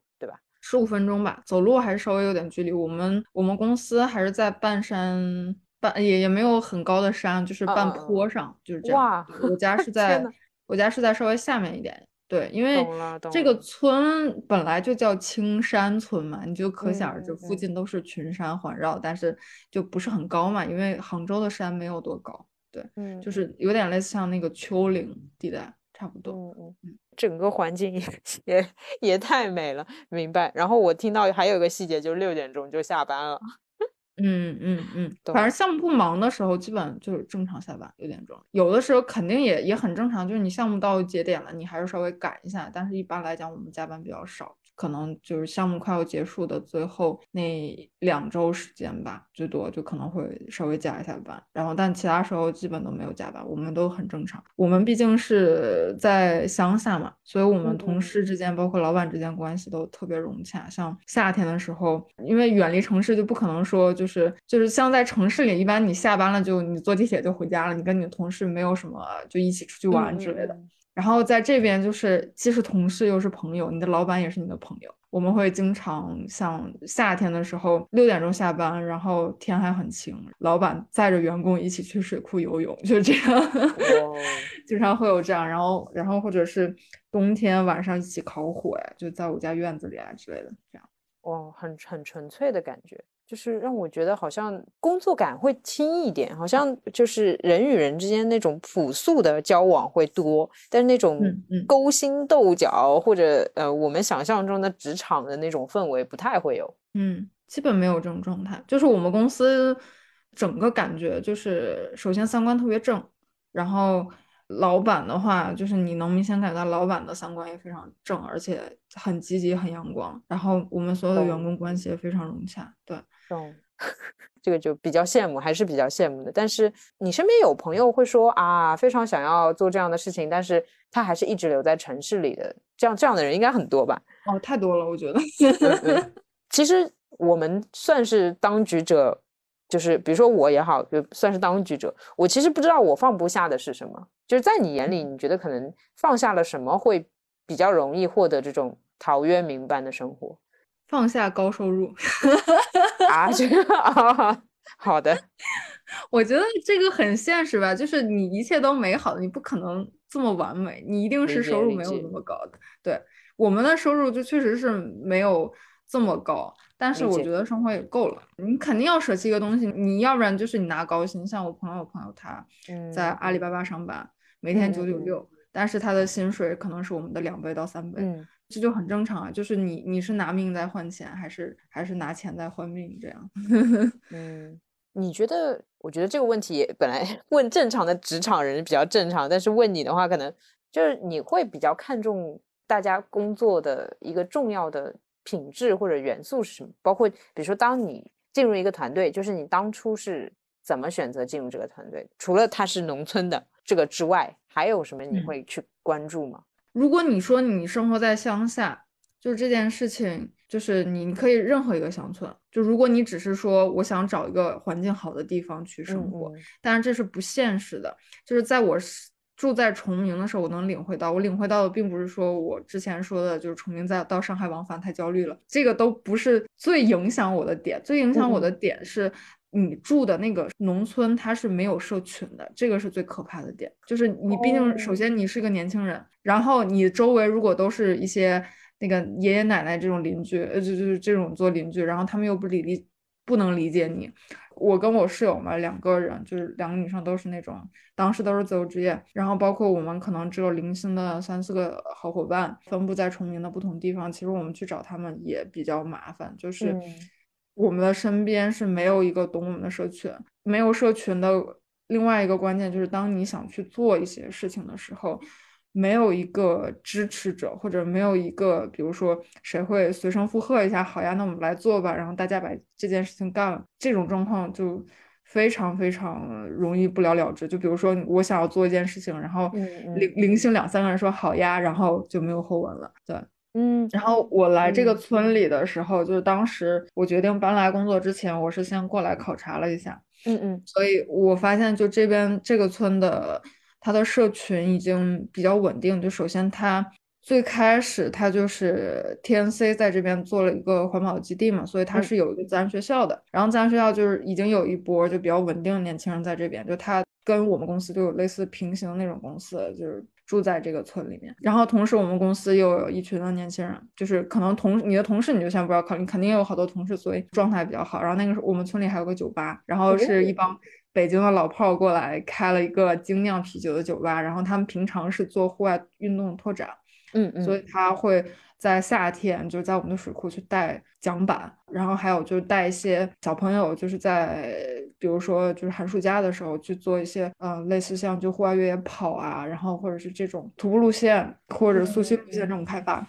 十五分钟吧，走路还是稍微有点距离。我们我们公司还是在半山半也也没有很高的山，就是半坡上，就是这样。哇，我家是 在我家是在稍微下面一点。对，因为这个村本来就叫青山村嘛，你就可想而知，附近都是群山环绕，但是就不是很高嘛，因为杭州的山没有多高。对，嗯，就是有点类似像那个丘陵地带，差不多。嗯嗯。整个环境也 也也太美了，明白。然后我听到还有一个细节，就是六点钟就下班了。嗯 嗯嗯，反正项目不忙的时候，基本就是正常下班六点钟。有的时候肯定也也很正常，就是你项目到节点了，你还是稍微赶一下。但是一般来讲，我们加班比较少。可能就是项目快要结束的最后那两周时间吧，最多就可能会稍微加一下班，然后但其他时候基本都没有加班，我们都很正常。我们毕竟是在乡下嘛，所以我们同事之间，包括老板之间关系都特别融洽。像夏天的时候，因为远离城市，就不可能说就是就是像在城市里，一般你下班了就你坐地铁就回家了，你跟你的同事没有什么就一起出去玩之类的。然后在这边就是既是同事又是朋友，你的老板也是你的朋友。我们会经常像夏天的时候六点钟下班，然后天还很晴，老板载着员工一起去水库游泳，就这样，经常会有这样。然后，然后或者是冬天晚上一起烤火呀，就在我家院子里啊之类的，这样。哇，很很纯粹的感觉。就是让我觉得好像工作感会轻一点，好像就是人与人之间那种朴素的交往会多，但是那种勾心斗角或者呃我们想象中的职场的那种氛围不太会有。嗯，基本没有这种状态。就是我们公司整个感觉就是，首先三观特别正，然后。老板的话，就是你能明显感觉到老板的三观也非常正，而且很积极、很阳光。然后我们所有的员工关系也非常融洽。对，嗯，这个就比较羡慕，还是比较羡慕的。但是你身边有朋友会说啊，非常想要做这样的事情，但是他还是一直留在城市里的。这样这样的人应该很多吧？哦，太多了，我觉得。其实我们算是当局者。就是比如说我也好，就算是当局者，我其实不知道我放不下的是什么。就是在你眼里，你觉得可能放下了什么会比较容易获得这种陶渊明般的生活？放下高收入 啊？这个啊，好的。我觉得这个很现实吧，就是你一切都美好的，你不可能这么完美，你一定是收入没有那么高的。对，我们的收入就确实是没有这么高。但是我觉得生活也够了，你肯定要舍弃一个东西，你要不然就是你拿高薪，像我朋友朋友他在阿里巴巴上班，每天九九六，但是他的薪水可能是我们的两倍到三倍，这就很正常啊。就是你你是拿命在换钱，还是还是拿钱在换命这样？嗯，你觉得？我觉得这个问题本来 问正常的职场人比较正常，但是问你的话，可能就是你会比较看重大家工作的一个重要的。品质或者元素是什么？包括比如说，当你进入一个团队，就是你当初是怎么选择进入这个团队？除了他是农村的这个之外，还有什么你会去关注吗？如果你说你生活在乡下，就是这件事情，就是你可以任何一个乡村。就如果你只是说我想找一个环境好的地方去生活，但是这是不现实的。就是在我住在崇明的时候，我能领会到，我领会到的并不是说我之前说的，就是崇明在到上海往返太焦虑了，这个都不是最影响我的点，最影响我的点是你住的那个农村它是没有社群的，这个是最可怕的点，就是你毕竟首先你是个年轻人，然后你周围如果都是一些那个爷爷奶奶这种邻居，呃，就就是这种做邻居，然后他们又不理理不能理解你。我跟我室友嘛，两个人就是两个女生，都是那种当时都是自由职业，然后包括我们可能只有零星的三四个好伙伴，分布在崇明的不同地方。其实我们去找他们也比较麻烦，就是我们的身边是没有一个懂我们的社群，没有社群的另外一个关键就是，当你想去做一些事情的时候。没有一个支持者，或者没有一个，比如说谁会随声附和一下，好呀，那我们来做吧，然后大家把这件事情干了，这种状况就非常非常容易不了了之。就比如说我想要做一件事情，然后零零星两三个人说好呀，然后就没有后文了。对，嗯。然后我来这个村里的时候，就是当时我决定搬来工作之前，我是先过来考察了一下。嗯嗯。所以我发现就这边这个村的。它的社群已经比较稳定。就首先，他最开始他就是 TNC 在这边做了一个环保基地嘛，所以他是有一个自然学校的。然后自然学校就是已经有一波就比较稳定的年轻人在这边，就他跟我们公司就有类似平行的那种公司，就是住在这个村里面。然后同时，我们公司又有一群的年轻人，就是可能同你的同事你就先不要考虑，肯定有好多同事，所以状态比较好。然后那个时候我们村里还有个酒吧，然后是一帮。北京的老炮儿过来开了一个精酿啤酒的酒吧，然后他们平常是做户外运动拓展，嗯嗯，所以他会在夏天就在我们的水库去带桨板，然后还有就是带一些小朋友，就是在比如说就是寒暑假的时候去做一些呃类似像就户外越野跑啊，然后或者是这种徒步路线或者溯溪路线这种开发，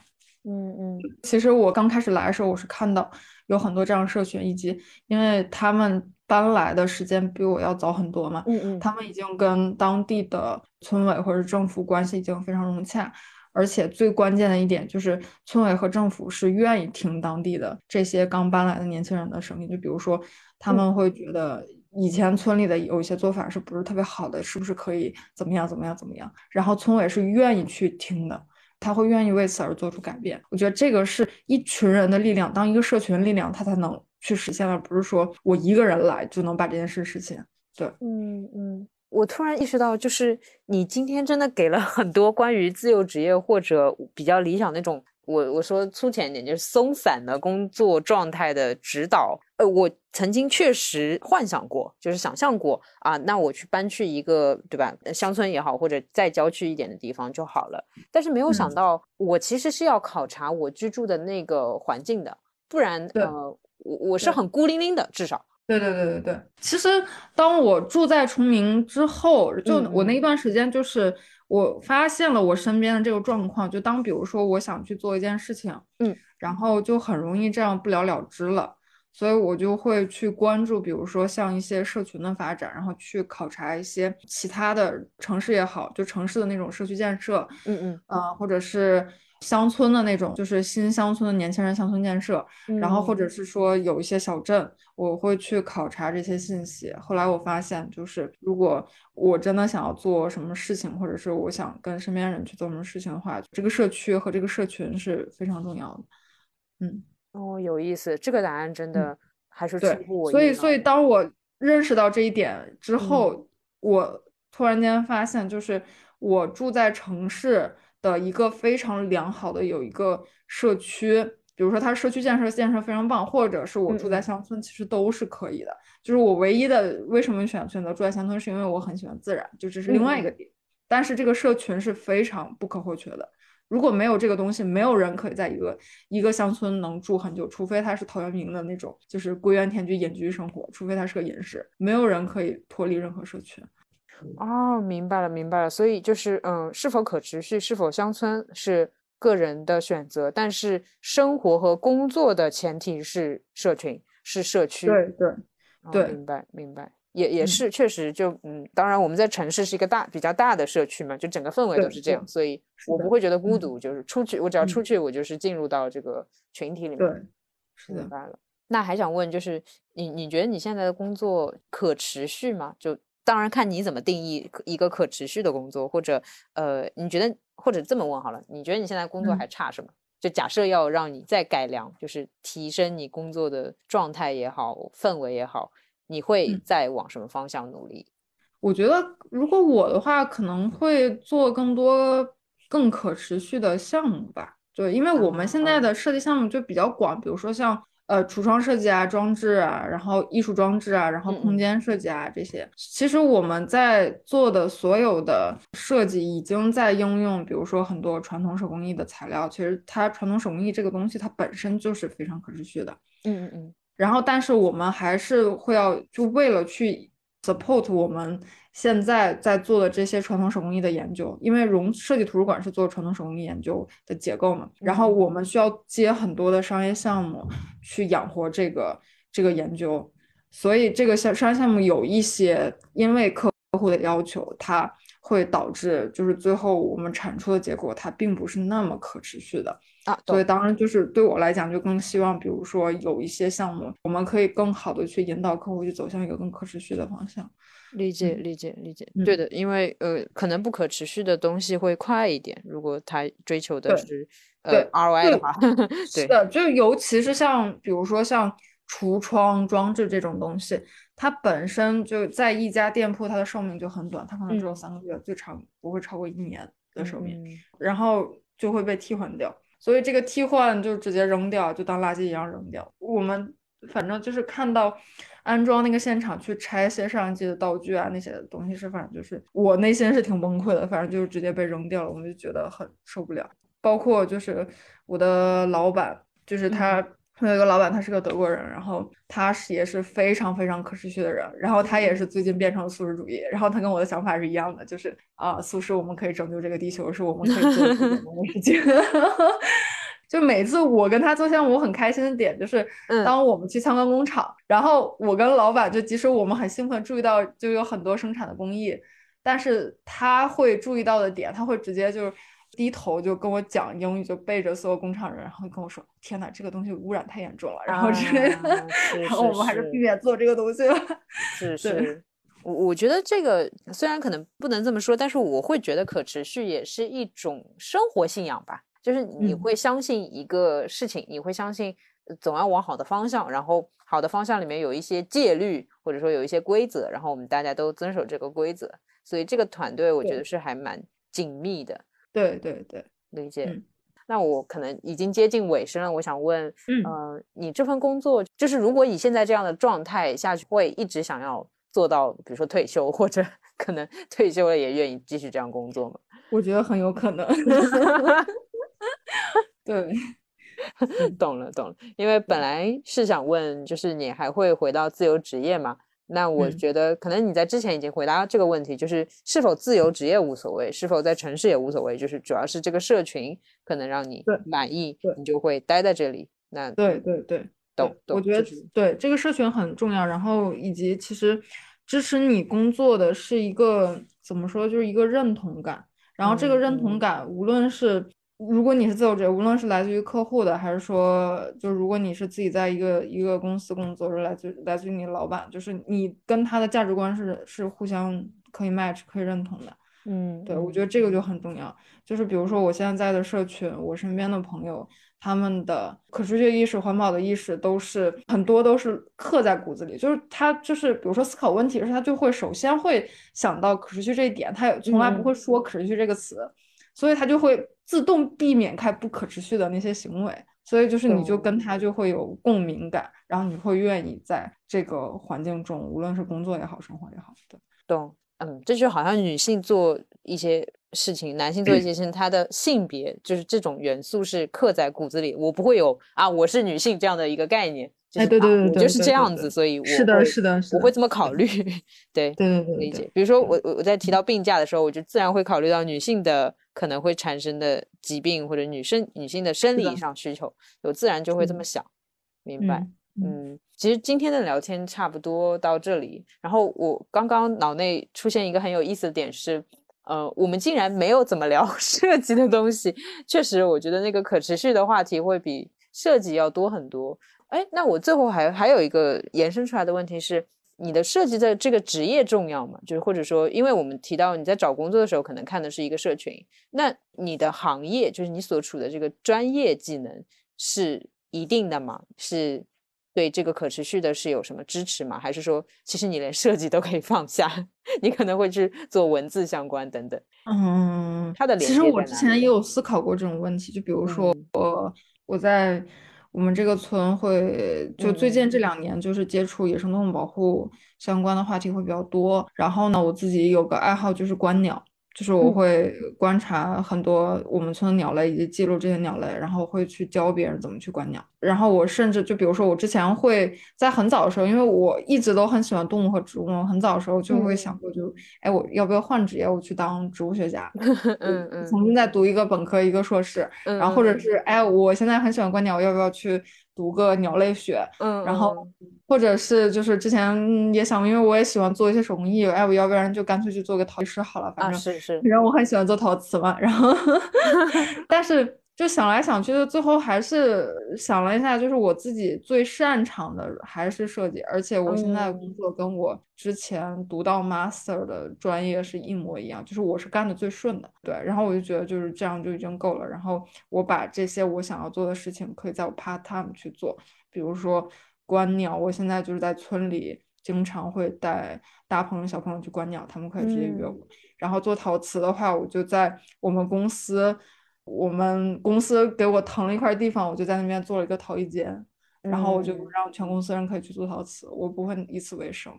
嗯嗯，其实我刚开始来的时候，我是看到有很多这样社群，以及因为他们。搬来的时间比我要早很多嘛，嗯嗯，他们已经跟当地的村委或者政府关系已经非常融洽，而且最关键的一点就是村委和政府是愿意听当地的这些刚搬来的年轻人的声音，就比如说他们会觉得以前村里的有一些做法是不是特别好的，是不是可以怎么样怎么样怎么样，然后村委是愿意去听的，他会愿意为此而做出改变。我觉得这个是一群人的力量，当一个社群力量，他才能。去实现了，不是说我一个人来就能把这件事实现。对，嗯嗯，我突然意识到，就是你今天真的给了很多关于自由职业或者比较理想那种，我我说粗浅一点，就是松散的工作状态的指导。呃，我曾经确实幻想过，就是想象过啊，那我去搬去一个对吧，乡村也好，或者再郊区一点的地方就好了。但是没有想到，我其实是要考察我居住的那个环境的，不然呃。我我是很孤零零的，至少。对对对对对。其实当我住在崇明之后，就我那一段时间，就是我发现了我身边的这个状况。就当比如说我想去做一件事情，嗯，然后就很容易这样不了了之了。所以我就会去关注，比如说像一些社群的发展，然后去考察一些其他的城市也好，就城市的那种社区建设，嗯嗯，呃，或者是。乡村的那种，就是新乡村的年轻人乡村建设，然后或者是说有一些小镇，我会去考察这些信息。后来我发现，就是如果我真的想要做什么事情，或者是我想跟身边人去做什么事情的话，这个社区和这个社群是非常重要的。嗯，哦，有意思，这个答案真的还是出乎我意料。所以，所以当我认识到这一点之后，我突然间发现，就是我住在城市。的一个非常良好的有一个社区，比如说它社区建设建设非常棒，或者是我住在乡村，其实都是可以的。就是我唯一的为什么选选择住在乡村，是因为我很喜欢自然，就这是另外一个点。但是这个社群是非常不可或缺的，如果没有这个东西，没有人可以在一个一个乡村能住很久，除非他是陶渊明的那种，就是归园田居隐居生活，除非他是个隐士，没有人可以脱离任何社群。哦，明白了，明白了。所以就是，嗯，是否可持续，是否乡村是个人的选择，但是生活和工作的前提是社群，是社区。对对对，明白明白，也也是确实就，嗯，当然我们在城市是一个大比较大的社区嘛，就整个氛围都是这样，所以我不会觉得孤独。就是出去，我只要出去，我就是进入到这个群体里面。对，是明白了。那还想问，就是你你觉得你现在的工作可持续吗？就当然看你怎么定义一个可持续的工作，或者呃，你觉得或者这么问好了，你觉得你现在工作还差什么？就假设要让你再改良，就是提升你工作的状态也好，氛围也好，你会再往什么方向努力？我觉得如果我的话，可能会做更多更可持续的项目吧。对，因为我们现在的设计项目就比较广，比如说像呃橱窗设计啊、装置啊，然后艺术装置啊，然后空间设计啊这些。其实我们在做的所有的设计，已经在应用，比如说很多传统手工艺的材料。其实它传统手工艺这个东西，它本身就是非常可持续的。嗯嗯嗯。然后，但是我们还是会要，就为了去 support 我们。现在在做的这些传统手工艺的研究，因为融设计图书馆是做传统手工艺研究的结构嘛，然后我们需要接很多的商业项目去养活这个这个研究，所以这个项商业项目有一些因为客户的要求，它会导致就是最后我们产出的结果它并不是那么可持续的啊，所以当。然就是对我来讲就更希望，比如说有一些项目我们可以更好的去引导客户去走向一个更可持续的方向。理解理解理解，对的，因为呃，可能不可持续的东西会快一点，如果他追求的是呃 ROI 的话，是的，就尤其是像比如说像橱窗装置这种东西，它本身就在一家店铺，它的寿命就很短，它可能只有三个月，最长不会超过一年的寿命，然后就会被替换掉，所以这个替换就直接扔掉，就当垃圾一样扔掉。我们反正就是看到。安装那个现场去拆卸摄像机的道具啊，那些东西是反正就是我内心是挺崩溃的，反正就是直接被扔掉了，我们就觉得很受不了。包括就是我的老板，就是他，我有一个老板，他是个德国人，然后他是也是非常非常可持续的人，然后他也是最近变成了素食主义，然后他跟我的想法是一样的，就是啊，素食我们可以拯救这个地球，是我们可以做的最简单的事情。就每次我跟他做项目，我很开心的点就是，当我们去参观工厂，然后我跟老板就即使我们很兴奋注意到就有很多生产的工艺，但是他会注意到的点，他会直接就低头就跟我讲英语，就背着所有工厂人，然后跟我说：“天哪，这个东西污染太严重了。”然后之类的，然后我们还是避免做这个东西吧。是 是，我我觉得这个虽然可能不能这么说，但是我会觉得可持续也是一种生活信仰吧。就是你会相信一个事情，你会相信总要往好的方向，然后好的方向里面有一些戒律，或者说有一些规则，然后我们大家都遵守这个规则，所以这个团队我觉得是还蛮紧密的。对对对，理解。那我可能已经接近尾声了，我想问，呃，你这份工作，就是如果以现在这样的状态下去，会一直想要做到，比如说退休，或者 可能退休了也愿意继续这样工作吗？我觉得很有可能。对，懂了懂了，因为本来是想问，就是你还会回到自由职业吗？那我觉得可能你在之前已经回答这个问题，就是是否自由职业无所谓，是否在城市也无所谓，就是主要是这个社群可能让你满意，你就会待在这里。那对对对，懂。我觉得对这个社群很重要，然后以及其实支持你工作的是一个怎么说，就是一个认同感。然后这个认同感，无论是如果你是自由职业，无论是来自于客户的，还是说，就如果你是自己在一个一个公司工作，是来自来自于你老板，就是你跟他的价值观是是互相可以 match 可以认同的。嗯，对，我觉得这个就很重要。就是比如说我现在在的社群，我身边的朋友，他们的可持续意识、环保的意识都是很多都是刻在骨子里。就是他就是比如说思考问题时，他就会首先会想到可持续这一点，他也从来不会说可持续这个词，所以他就会自动避免开不可持续的那些行为。所以就是你就跟他就会有共鸣感，然后你会愿意在这个环境中，无论是工作也好，生活也好，对，懂。嗯，这就好像女性做一些事情，男性做一些事情，他的性别就是这种元素是刻在骨子里。我不会有啊，我是女性这样的一个概念。哎，对对对，我就是这样子，所以我是的，是的，我会这么考虑。对 对对，理解。比如说我我我在提到病假的时候，我就自然会考虑到女性的可能会产生的疾病或者女生女性的生理上需求，我自然就会这么想。明白。嗯，其实今天的聊天差不多到这里。然后我刚刚脑内出现一个很有意思的点是，呃，我们竟然没有怎么聊 设计的东西。确实，我觉得那个可持续的话题会比设计要多很多。哎，那我最后还还有一个延伸出来的问题是，你的设计的这个职业重要吗？就是或者说，因为我们提到你在找工作的时候，可能看的是一个社群，那你的行业就是你所处的这个专业技能是一定的吗？是对这个可持续的是有什么支持吗？还是说，其实你连设计都可以放下，你可能会去做文字相关等等？嗯，它的其实我之前也有思考过这种问题，就比如说我我在。我们这个村会就最近这两年就是接触野生动物保护相关的话题会比较多，然后呢，我自己有个爱好就是观鸟。就是我会观察很多我们村的鸟类，以及记录这些鸟类，然后会去教别人怎么去观鸟。然后我甚至就比如说，我之前会在很早的时候，因为我一直都很喜欢动物和植物，很早的时候就会想过，就哎，我要不要换职业，我去当植物学家？嗯嗯。重新再读一个本科，一个硕士。然后或者是哎，我现在很喜欢观鸟，我要不要去？读个鸟类学，嗯，然后或者是就是之前也想，因为我也喜欢做一些手工艺，哎，我要不然就干脆去做个陶艺师好了，反正是是，然后我很喜欢做陶瓷嘛，然后 但是。就想来想去的，最后还是想了一下，就是我自己最擅长的还是设计，而且我现在工作跟我之前读到 master 的专业是一模一样，就是我是干的最顺的，对。然后我就觉得就是这样就已经够了。然后我把这些我想要做的事情，可以在我 part time 去做，比如说观鸟，我现在就是在村里经常会带大朋友小朋友去观鸟，他们可以直接约我。然后做陶瓷的话，我就在我们公司。我们公司给我腾了一块地方，我就在那边做了一个陶艺间，然后我就让全公司人可以去做陶瓷，我不会以此为生。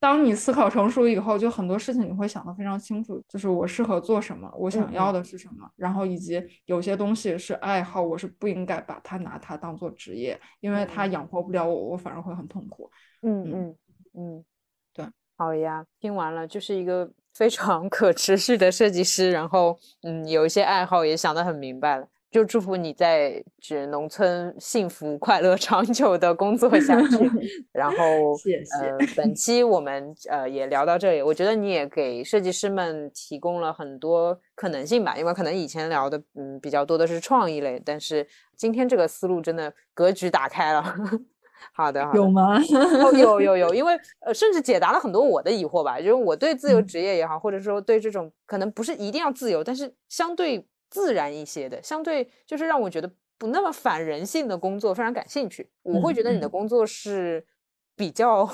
当你思考成熟以后，就很多事情你会想得非常清楚，就是我适合做什么，我想要的是什么，然后以及有些东西是爱好，我是不应该把它拿它当做职业，因为它养活不了我，我反而会很痛苦。嗯嗯嗯，对，好呀，听完了就是一个。非常可持续的设计师，然后嗯，有一些爱好也想得很明白了，就祝福你在指农村幸福快乐长久的工作下 去。然后谢谢。呃，本期我们呃也聊到这里，我觉得你也给设计师们提供了很多可能性吧，因为可能以前聊的嗯比较多的是创意类，但是今天这个思路真的格局打开了。好的，有吗？有有有，因为呃，甚至解答了很多我的疑惑吧。就是我对自由职业也好，或者说对这种可能不是一定要自由，但是相对自然一些的，相对就是让我觉得不那么反人性的工作非常感兴趣。我会觉得你的工作是比较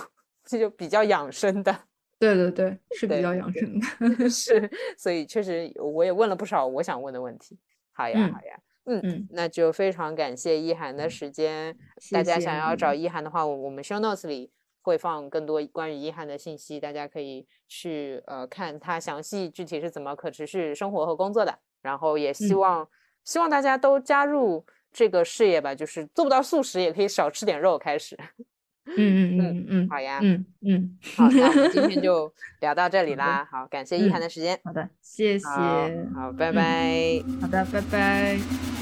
这就比较养生的。对对对，是比较养生的。是，所以确实我也问了不少我想问的问题。好呀，好呀。嗯嗯嗯，那就非常感谢一涵的时间。大家想要找一涵的话，我我们 show notes 里会放更多关于一涵的信息，大家可以去呃看他详细具体是怎么可持续生活和工作的。然后也希望希望大家都加入这个事业吧，就是做不到素食也可以少吃点肉开始。嗯嗯嗯嗯，好呀，嗯嗯，好，那我们今天 就聊到这里啦。好，感谢一涵的时间。好的，谢谢。好，拜拜。好的，拜拜。